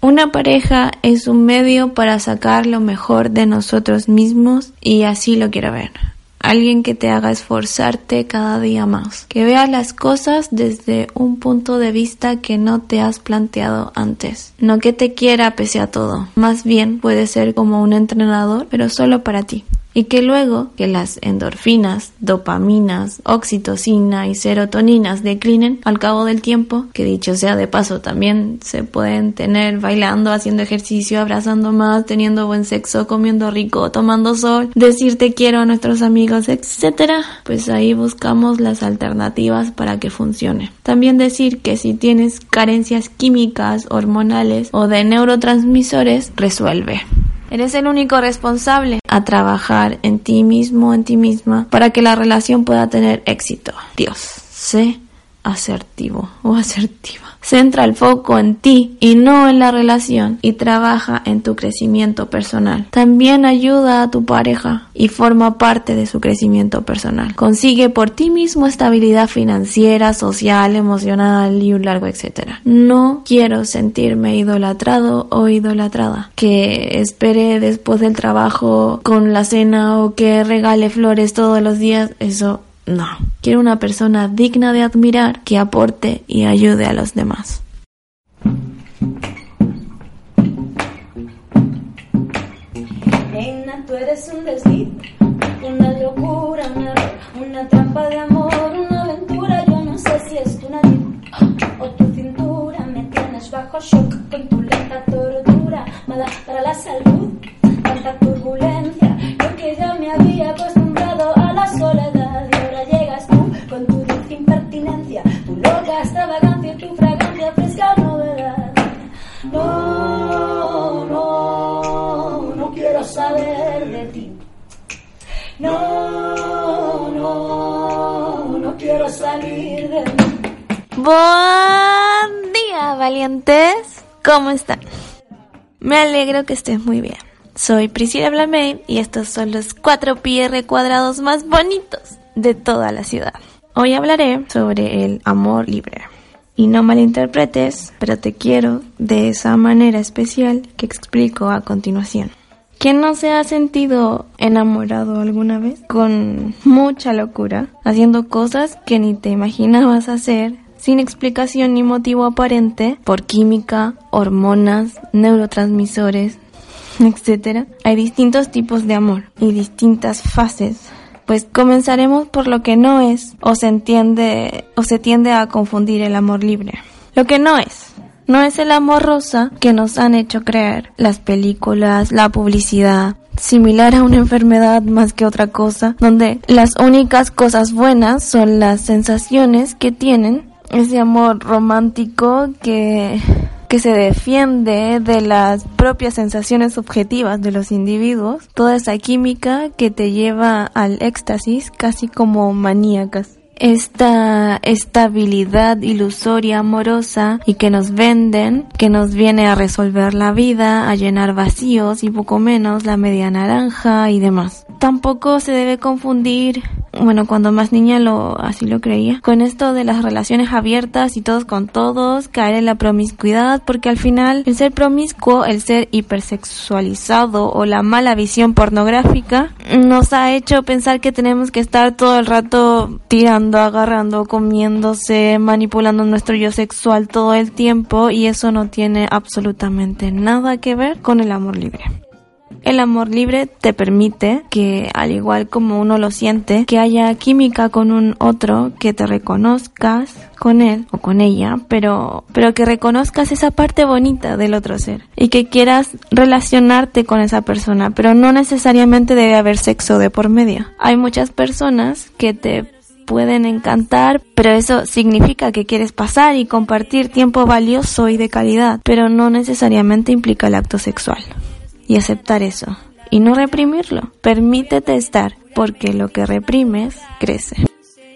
Una pareja es un medio para sacar lo mejor de nosotros mismos y así lo quiero ver. Alguien que te haga esforzarte cada día más, que vea las cosas desde un punto de vista que no te has planteado antes, no que te quiera pese a todo, más bien puede ser como un entrenador, pero solo para ti y que luego que las endorfinas, dopaminas, oxitocina y serotoninas declinen al cabo del tiempo, que dicho sea de paso también se pueden tener bailando, haciendo ejercicio, abrazando más, teniendo buen sexo, comiendo rico, tomando sol, decir te quiero a nuestros amigos, etcétera, pues ahí buscamos las alternativas para que funcione. También decir que si tienes carencias químicas, hormonales o de neurotransmisores, resuelve. Eres el único responsable a trabajar en ti mismo, en ti misma, para que la relación pueda tener éxito. Dios, sé asertivo o asertiva. Centra el foco en ti y no en la relación y trabaja en tu crecimiento personal. También ayuda a tu pareja y forma parte de su crecimiento personal. Consigue por ti mismo estabilidad financiera, social, emocional y un largo etcétera. No quiero sentirme idolatrado o idolatrada. Que espere después del trabajo con la cena o que regale flores todos los días. Eso no, quiero una persona digna de admirar que aporte y ayude a los demás. Nena, tú eres un desliz, una locura, una, una trampa de amor, una aventura. Yo no sé si es tu nariz o tu cintura. Me tienes bajo shock con tu lenta tortura, mala para la salud, tanta turbulencia. Yo que ya me había acostumbrado a la soledad. Tu fragancia fresca. No, no, no quiero saber de ti. No, no, no quiero salir de mí. Buen día, valientes. ¿Cómo están? Me alegro que estés muy bien. Soy Priscila Blamain y estos son los 4 PR cuadrados más bonitos de toda la ciudad. Hoy hablaré sobre el amor libre. Y no malinterpretes, pero te quiero de esa manera especial que explico a continuación. ¿Quién no se ha sentido enamorado alguna vez? Con mucha locura, haciendo cosas que ni te imaginabas hacer, sin explicación ni motivo aparente, por química, hormonas, neurotransmisores, etc. Hay distintos tipos de amor y distintas fases pues comenzaremos por lo que no es o se entiende o se tiende a confundir el amor libre. Lo que no es. No es el amor rosa que nos han hecho creer las películas, la publicidad, similar a una enfermedad más que otra cosa, donde las únicas cosas buenas son las sensaciones que tienen ese amor romántico que que se defiende de las propias sensaciones subjetivas de los individuos, toda esa química que te lleva al éxtasis casi como maníacas esta estabilidad ilusoria amorosa y que nos venden, que nos viene a resolver la vida, a llenar vacíos y poco menos la media naranja y demás. Tampoco se debe confundir, bueno, cuando más niña lo así lo creía, con esto de las relaciones abiertas y todos con todos, caer en la promiscuidad, porque al final el ser promiscuo, el ser hipersexualizado o la mala visión pornográfica nos ha hecho pensar que tenemos que estar todo el rato tirando agarrando, comiéndose, manipulando nuestro yo sexual todo el tiempo y eso no tiene absolutamente nada que ver con el amor libre. El amor libre te permite que, al igual como uno lo siente, que haya química con un otro, que te reconozcas con él o con ella, pero, pero que reconozcas esa parte bonita del otro ser y que quieras relacionarte con esa persona, pero no necesariamente debe haber sexo de por medio. Hay muchas personas que te pueden encantar, pero eso significa que quieres pasar y compartir tiempo valioso y de calidad, pero no necesariamente implica el acto sexual. Y aceptar eso. Y no reprimirlo. Permítete estar, porque lo que reprimes crece.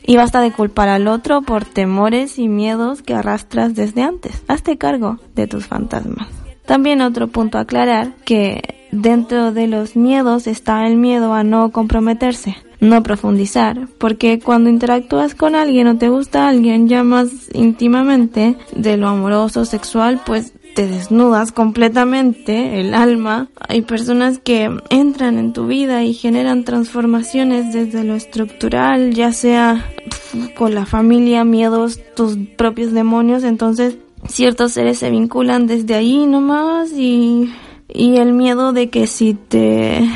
Y basta de culpar al otro por temores y miedos que arrastras desde antes. Hazte cargo de tus fantasmas. También otro punto a aclarar que dentro de los miedos está el miedo a no comprometerse no profundizar, porque cuando interactúas con alguien o te gusta alguien ya más íntimamente de lo amoroso, sexual, pues te desnudas completamente el alma. Hay personas que entran en tu vida y generan transformaciones desde lo estructural, ya sea con la familia, miedos, tus propios demonios. Entonces, ciertos seres se vinculan desde ahí nomás y, y el miedo de que si te,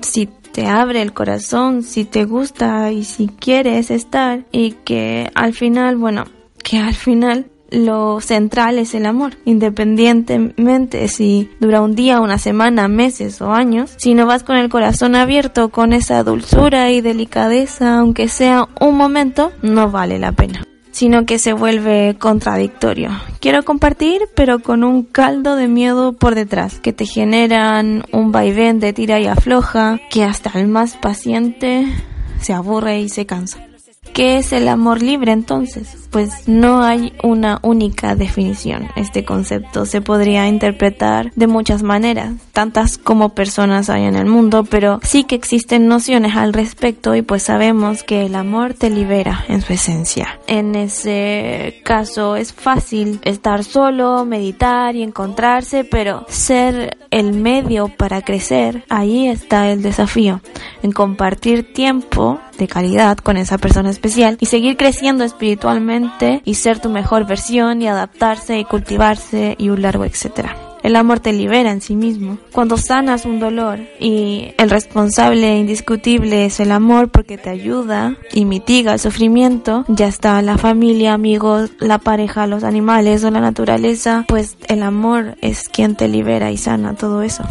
si te abre el corazón, si te gusta y si quieres estar y que al final, bueno, que al final lo central es el amor, independientemente si dura un día, una semana, meses o años. Si no vas con el corazón abierto, con esa dulzura y delicadeza, aunque sea un momento, no vale la pena sino que se vuelve contradictorio. Quiero compartir, pero con un caldo de miedo por detrás, que te generan un vaivén de tira y afloja, que hasta el más paciente se aburre y se cansa. ¿Qué es el amor libre entonces? Pues no hay una única definición. Este concepto se podría interpretar de muchas maneras, tantas como personas hay en el mundo, pero sí que existen nociones al respecto y pues sabemos que el amor te libera en su esencia. En ese caso es fácil estar solo, meditar y encontrarse, pero ser el medio para crecer, ahí está el desafío, en compartir tiempo de calidad con esa persona especial y seguir creciendo espiritualmente y ser tu mejor versión y adaptarse y cultivarse y un largo etcétera. El amor te libera en sí mismo. Cuando sanas un dolor y el responsable indiscutible es el amor porque te ayuda y mitiga el sufrimiento, ya está la familia, amigos, la pareja, los animales o la naturaleza, pues el amor es quien te libera y sana todo eso.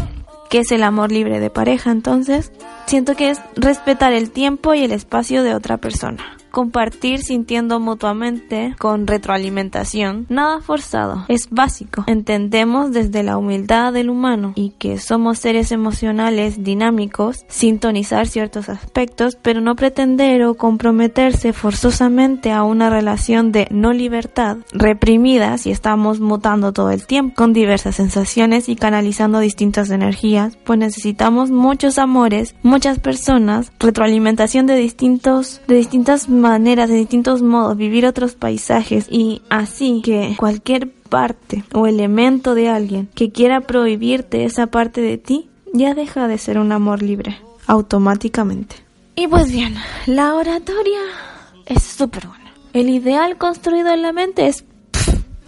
¿Qué es el amor libre de pareja entonces? Siento que es respetar el tiempo y el espacio de otra persona compartir sintiendo mutuamente con retroalimentación. Nada forzado, es básico. Entendemos desde la humildad del humano y que somos seres emocionales dinámicos, sintonizar ciertos aspectos, pero no pretender o comprometerse forzosamente a una relación de no libertad reprimida si estamos mutando todo el tiempo con diversas sensaciones y canalizando distintas energías, pues necesitamos muchos amores, muchas personas, retroalimentación de distintos de distintas maneras, de distintos modos, vivir otros paisajes y así que cualquier parte o elemento de alguien que quiera prohibirte esa parte de ti, ya deja de ser un amor libre, automáticamente. Y pues bien, la oratoria es súper buena. El ideal construido en la mente es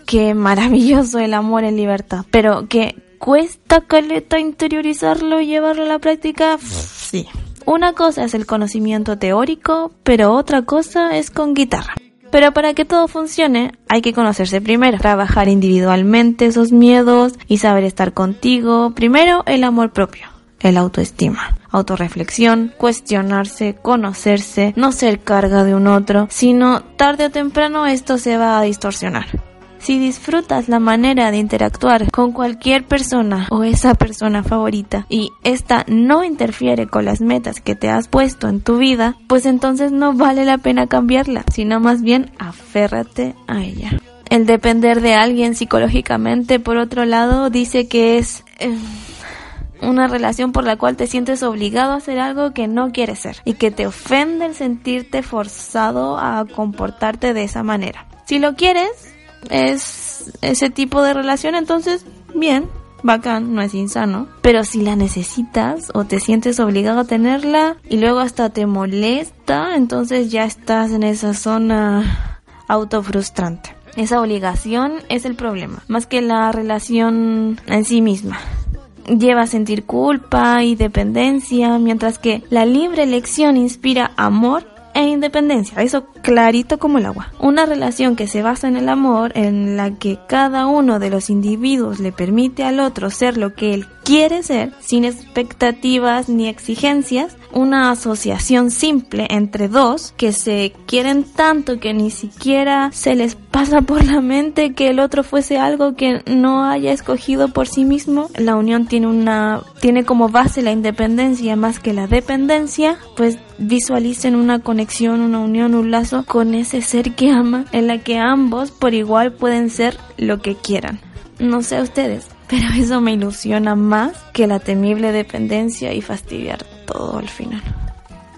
que maravilloso el amor en libertad, pero que cuesta caleta interiorizarlo y llevarlo a la práctica, sí. Una cosa es el conocimiento teórico, pero otra cosa es con guitarra. Pero para que todo funcione hay que conocerse primero, trabajar individualmente esos miedos y saber estar contigo. Primero el amor propio, el autoestima, autorreflexión, cuestionarse, conocerse, no ser carga de un otro, sino tarde o temprano esto se va a distorsionar. Si disfrutas la manera de interactuar con cualquier persona o esa persona favorita y esta no interfiere con las metas que te has puesto en tu vida, pues entonces no vale la pena cambiarla, sino más bien aférrate a ella. El depender de alguien psicológicamente, por otro lado, dice que es... Eh, una relación por la cual te sientes obligado a hacer algo que no quieres ser y que te ofende el sentirte forzado a comportarte de esa manera. Si lo quieres, es ese tipo de relación, entonces, bien, bacán, no es insano. Pero si la necesitas o te sientes obligado a tenerla y luego hasta te molesta, entonces ya estás en esa zona autofrustrante. Esa obligación es el problema, más que la relación en sí misma. Lleva a sentir culpa y dependencia, mientras que la libre elección inspira amor e independencia, eso clarito como el agua. Una relación que se basa en el amor, en la que cada uno de los individuos le permite al otro ser lo que él quiere ser, sin expectativas ni exigencias, una asociación simple entre dos que se quieren tanto que ni siquiera se les pasa por la mente que el otro fuese algo que no haya escogido por sí mismo. La unión tiene una tiene como base la independencia más que la dependencia, pues visualicen una conexión, una unión, un lazo con ese ser que ama, en la que ambos por igual pueden ser lo que quieran. No sé ustedes, pero eso me ilusiona más que la temible dependencia y fastidiar todo al final.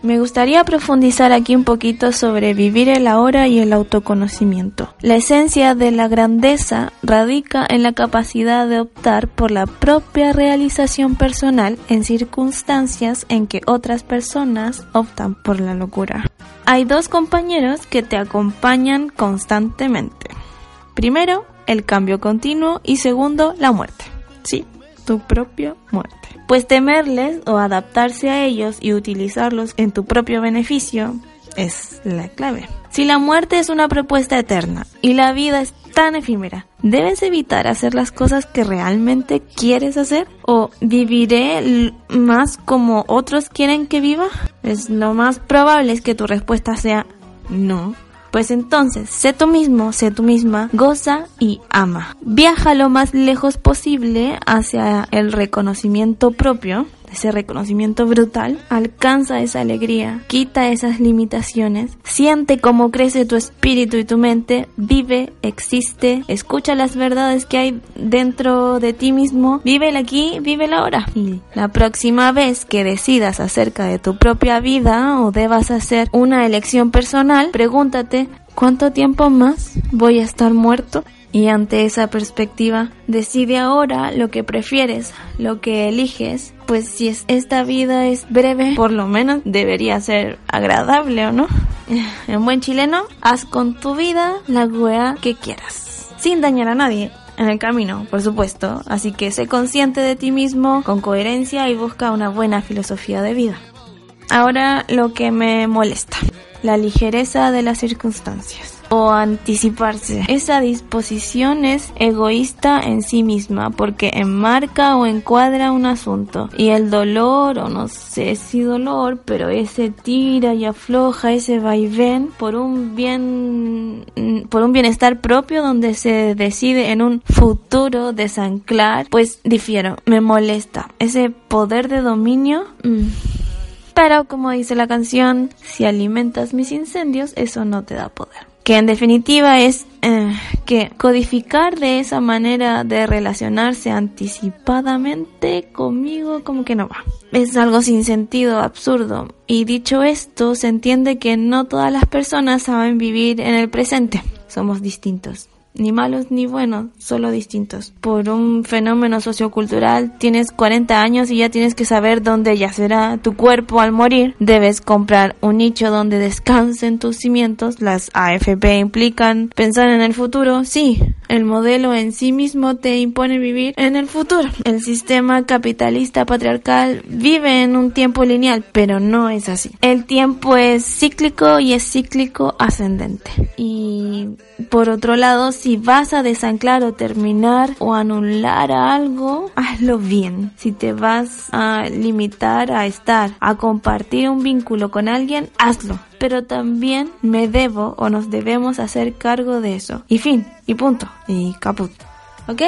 Me gustaría profundizar aquí un poquito sobre vivir el ahora y el autoconocimiento. La esencia de la grandeza radica en la capacidad de optar por la propia realización personal en circunstancias en que otras personas optan por la locura. Hay dos compañeros que te acompañan constantemente. Primero, el cambio continuo y segundo, la muerte. Sí, tu propia muerte. Pues temerles o adaptarse a ellos y utilizarlos en tu propio beneficio es la clave. Si la muerte es una propuesta eterna y la vida es tan efímera, ¿debes evitar hacer las cosas que realmente quieres hacer? ¿O viviré más como otros quieren que viva? Es lo más probable es que tu respuesta sea no. Pues entonces, sé tú mismo, sé tú misma, goza y ama. Viaja lo más lejos posible hacia el reconocimiento propio, ese reconocimiento brutal, alcanza esa alegría, quita esas limitaciones, siente cómo crece tu espíritu y tu mente, vive, existe, escucha las verdades que hay dentro de ti mismo, vive el aquí, vive el ahora. Y la próxima vez que decidas acerca de tu propia vida o debas hacer una elección personal, pregúntate, ¿cuánto tiempo más voy a estar muerto? Y ante esa perspectiva, decide ahora lo que prefieres, lo que eliges, pues si es, esta vida es breve, por lo menos debería ser agradable o no. En buen chileno, haz con tu vida la wea que quieras, sin dañar a nadie. En el camino, por supuesto, así que sé consciente de ti mismo con coherencia y busca una buena filosofía de vida. Ahora lo que me molesta, la ligereza de las circunstancias o anticiparse. Esa disposición es egoísta en sí misma porque enmarca o encuadra un asunto. Y el dolor, o no sé si dolor, pero ese tira y afloja, ese vaivén por un bien, por un bienestar propio donde se decide en un futuro desanclar, pues difiero, me molesta. Ese poder de dominio. Mm, pero como dice la canción, si alimentas mis incendios, eso no te da poder que en definitiva es eh, que codificar de esa manera de relacionarse anticipadamente conmigo como que no va. Es algo sin sentido, absurdo. Y dicho esto, se entiende que no todas las personas saben vivir en el presente. Somos distintos ni malos ni buenos, solo distintos. Por un fenómeno sociocultural, tienes 40 años y ya tienes que saber dónde yacerá tu cuerpo al morir. Debes comprar un nicho donde descansen tus cimientos. Las AFP implican pensar en el futuro. Sí, el modelo en sí mismo te impone vivir en el futuro. El sistema capitalista patriarcal vive en un tiempo lineal, pero no es así. El tiempo es cíclico y es cíclico ascendente. Y por otro lado, si vas a desanclar o terminar o anular algo, hazlo bien. Si te vas a limitar a estar, a compartir un vínculo con alguien, hazlo. Pero también me debo o nos debemos hacer cargo de eso. Y fin, y punto, y caput. ¿Ok?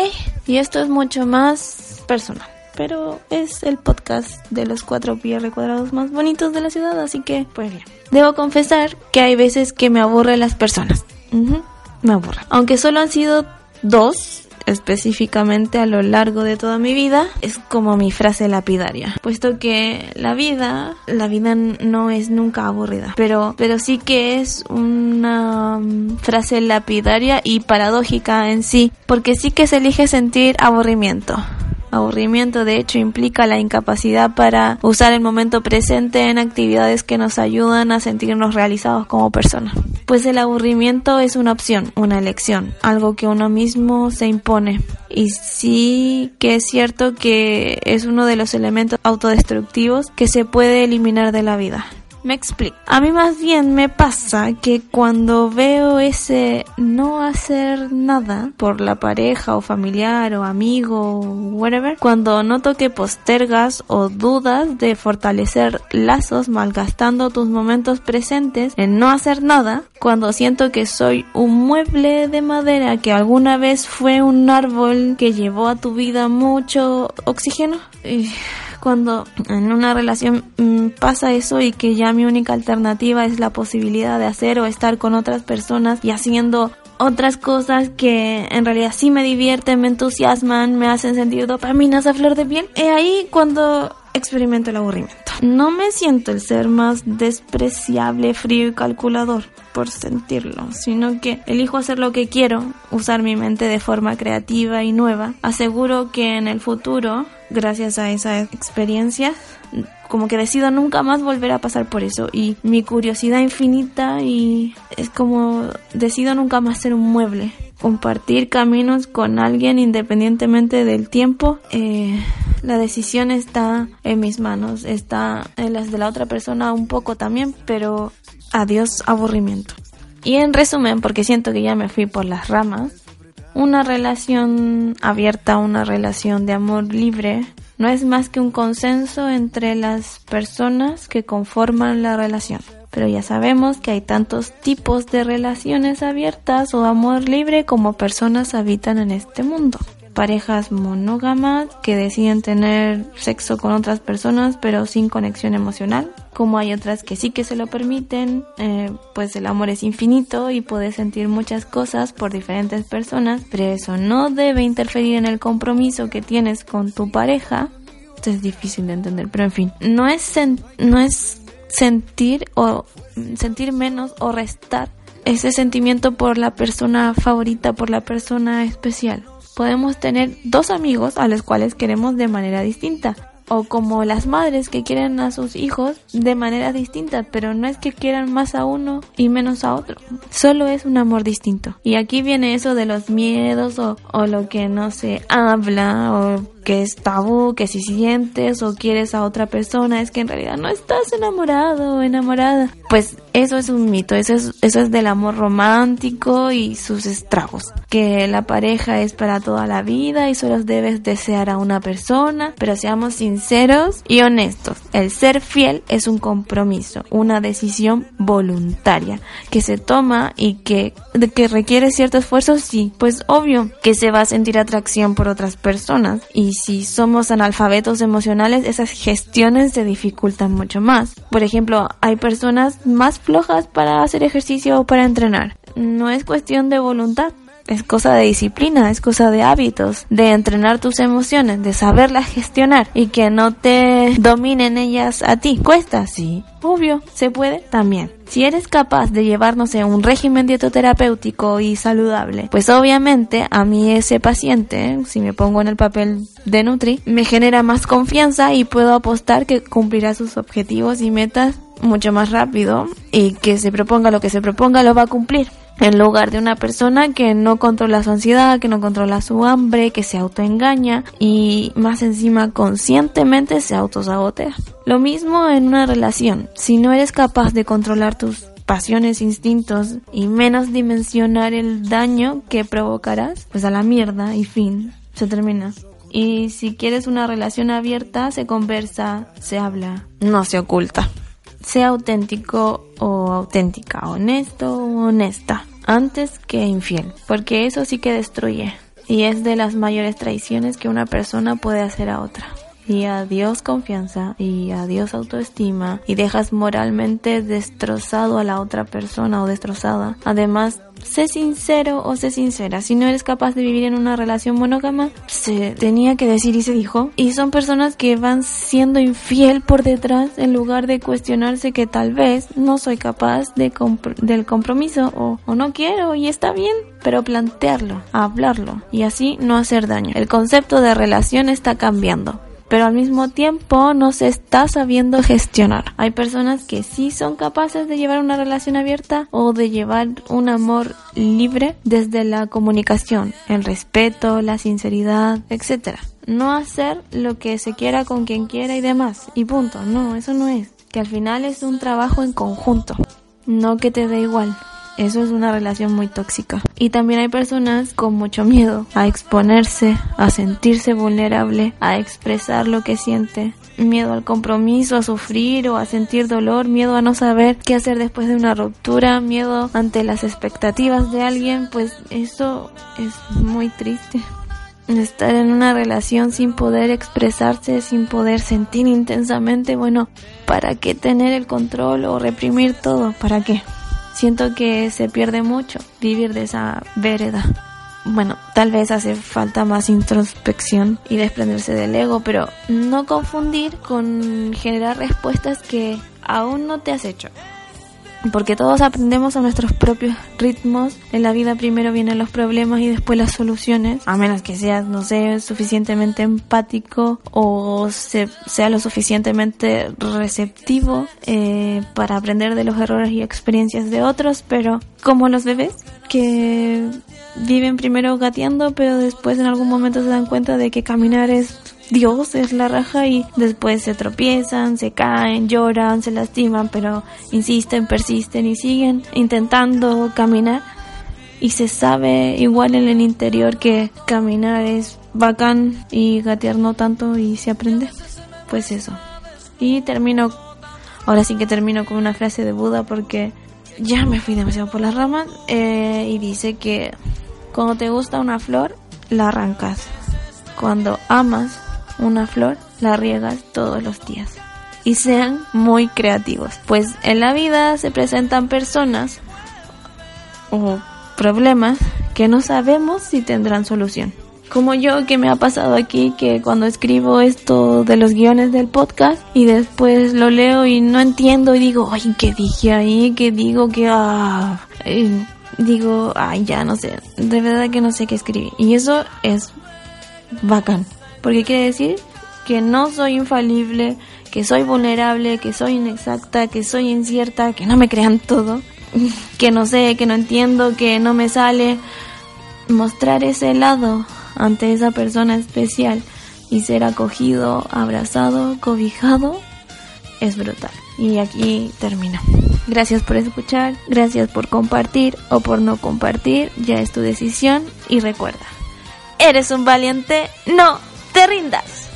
Y esto es mucho más personal pero es el podcast de los cuatro PR cuadrados más bonitos de la ciudad, así que pues bien. Debo confesar que hay veces que me aburren las personas me aburre. Aunque solo han sido dos específicamente a lo largo de toda mi vida es como mi frase lapidaria. Puesto que la vida la vida no es nunca aburrida. Pero pero sí que es una mm, frase lapidaria y paradójica en sí porque sí que se elige sentir aburrimiento Aburrimiento de hecho implica la incapacidad para usar el momento presente en actividades que nos ayudan a sentirnos realizados como personas. Pues el aburrimiento es una opción, una elección, algo que uno mismo se impone. Y sí que es cierto que es uno de los elementos autodestructivos que se puede eliminar de la vida. Me explico. A mí más bien me pasa que cuando veo ese no hacer nada por la pareja o familiar o amigo o whatever, cuando noto que postergas o dudas de fortalecer lazos malgastando tus momentos presentes en no hacer nada, cuando siento que soy un mueble de madera que alguna vez fue un árbol que llevó a tu vida mucho oxígeno, cuando en una relación mm, pasa eso y que ya mi única alternativa es la posibilidad de hacer o estar con otras personas y haciendo otras cosas que en realidad sí me divierten, me entusiasman, me hacen sentir dopaminas a flor de piel. Y ahí cuando experimento el aburrimiento. No me siento el ser más despreciable, frío y calculador por sentirlo, sino que elijo hacer lo que quiero, usar mi mente de forma creativa y nueva. Aseguro que en el futuro, gracias a esa experiencia, como que decido nunca más volver a pasar por eso. Y mi curiosidad infinita y es como decido nunca más ser un mueble compartir caminos con alguien independientemente del tiempo. Eh, la decisión está en mis manos está en las de la otra persona un poco también pero adiós aburrimiento. Y en resumen porque siento que ya me fui por las ramas una relación abierta una relación de amor libre no es más que un consenso entre las personas que conforman la relación. Pero ya sabemos que hay tantos tipos de relaciones abiertas o amor libre como personas habitan en este mundo. Parejas monógamas que deciden tener sexo con otras personas pero sin conexión emocional. Como hay otras que sí que se lo permiten, eh, pues el amor es infinito y puedes sentir muchas cosas por diferentes personas, pero eso no debe interferir en el compromiso que tienes con tu pareja. Esto es difícil de entender, pero en fin, no es, no es sentir o sentir menos o restar ese sentimiento por la persona favorita, por la persona especial. Podemos tener dos amigos a los cuales queremos de manera distinta o como las madres que quieren a sus hijos de manera distinta, pero no es que quieran más a uno y menos a otro, solo es un amor distinto. Y aquí viene eso de los miedos o, o lo que no se habla o que es tabú, que si sientes o quieres a otra persona es que en realidad no estás enamorado o enamorada. Pues eso es un mito, eso es, eso es del amor romántico y sus estragos. Que la pareja es para toda la vida y solo debes desear a una persona, pero seamos sinceros y honestos. El ser fiel es un compromiso, una decisión voluntaria que se toma y que, que requiere cierto esfuerzo, sí, pues obvio que se va a sentir atracción por otras personas y si somos analfabetos emocionales, esas gestiones se dificultan mucho más. Por ejemplo, hay personas más flojas para hacer ejercicio o para entrenar. No es cuestión de voluntad, es cosa de disciplina, es cosa de hábitos, de entrenar tus emociones, de saberlas gestionar y que no te dominen ellas a ti. Cuesta, sí. Obvio, se puede también. Si eres capaz de llevarnos en un régimen dietoterapéutico y saludable, pues obviamente a mí ese paciente, si me pongo en el papel de Nutri, me genera más confianza y puedo apostar que cumplirá sus objetivos y metas mucho más rápido y que se proponga lo que se proponga lo va a cumplir en lugar de una persona que no controla su ansiedad, que no controla su hambre, que se autoengaña y más encima conscientemente se autosabotea. Lo mismo en una relación. Si no eres capaz de controlar tus pasiones, instintos y menos dimensionar el daño que provocarás, pues a la mierda y fin, se termina. Y si quieres una relación abierta, se conversa, se habla, no se oculta sea auténtico o auténtica, honesto o honesta, antes que infiel, porque eso sí que destruye y es de las mayores traiciones que una persona puede hacer a otra. Y adiós confianza y adiós autoestima y dejas moralmente destrozado a la otra persona o destrozada. Además, sé sincero o sé sincera. Si no eres capaz de vivir en una relación monógama, se tenía que decir y se dijo. Y son personas que van siendo infiel por detrás en lugar de cuestionarse que tal vez no soy capaz de del compromiso o, o no quiero y está bien. Pero plantearlo, hablarlo y así no hacer daño. El concepto de relación está cambiando pero al mismo tiempo no se está sabiendo gestionar. Hay personas que sí son capaces de llevar una relación abierta o de llevar un amor libre desde la comunicación, el respeto, la sinceridad, etc. No hacer lo que se quiera con quien quiera y demás. Y punto. No, eso no es. Que al final es un trabajo en conjunto. No que te dé igual. Eso es una relación muy tóxica. Y también hay personas con mucho miedo a exponerse, a sentirse vulnerable, a expresar lo que siente. Miedo al compromiso, a sufrir o a sentir dolor, miedo a no saber qué hacer después de una ruptura, miedo ante las expectativas de alguien, pues eso es muy triste estar en una relación sin poder expresarse, sin poder sentir intensamente, bueno, ¿para qué tener el control o reprimir todo? ¿Para qué? Siento que se pierde mucho vivir de esa vereda. bueno, tal vez hace falta más introspección y desprenderse del ego, pero no confundir con generar respuestas que aún no te has hecho porque todos aprendemos a nuestros propios ritmos. En la vida primero vienen los problemas y después las soluciones, a menos que seas, no sé, suficientemente empático o sea lo suficientemente receptivo eh, para aprender de los errores y experiencias de otros, pero como los bebés que viven primero gateando, pero después en algún momento se dan cuenta de que caminar es Dios es la raja y después se tropiezan, se caen, lloran, se lastiman, pero insisten, persisten y siguen intentando caminar. Y se sabe igual en el interior que caminar es bacán y gatear no tanto y se aprende. Pues eso. Y termino, ahora sí que termino con una frase de Buda porque ya me fui demasiado por las ramas eh, y dice que cuando te gusta una flor, la arrancas. Cuando amas una flor, la riegas todos los días. Y sean muy creativos, pues en la vida se presentan personas o problemas que no sabemos si tendrán solución. Como yo que me ha pasado aquí que cuando escribo esto de los guiones del podcast y después lo leo y no entiendo y digo, ay, ¿qué dije ahí? ¿Qué digo? que ah? digo, ay, ya no sé, de verdad que no sé qué escribir. Y eso es bacán. Porque quiere decir que no soy infalible, que soy vulnerable, que soy inexacta, que soy incierta, que no me crean todo, que no sé, que no entiendo, que no me sale. Mostrar ese lado ante esa persona especial y ser acogido, abrazado, cobijado es brutal. Y aquí termino. Gracias por escuchar, gracias por compartir o por no compartir, ya es tu decisión y recuerda, eres un valiente, no te rindas.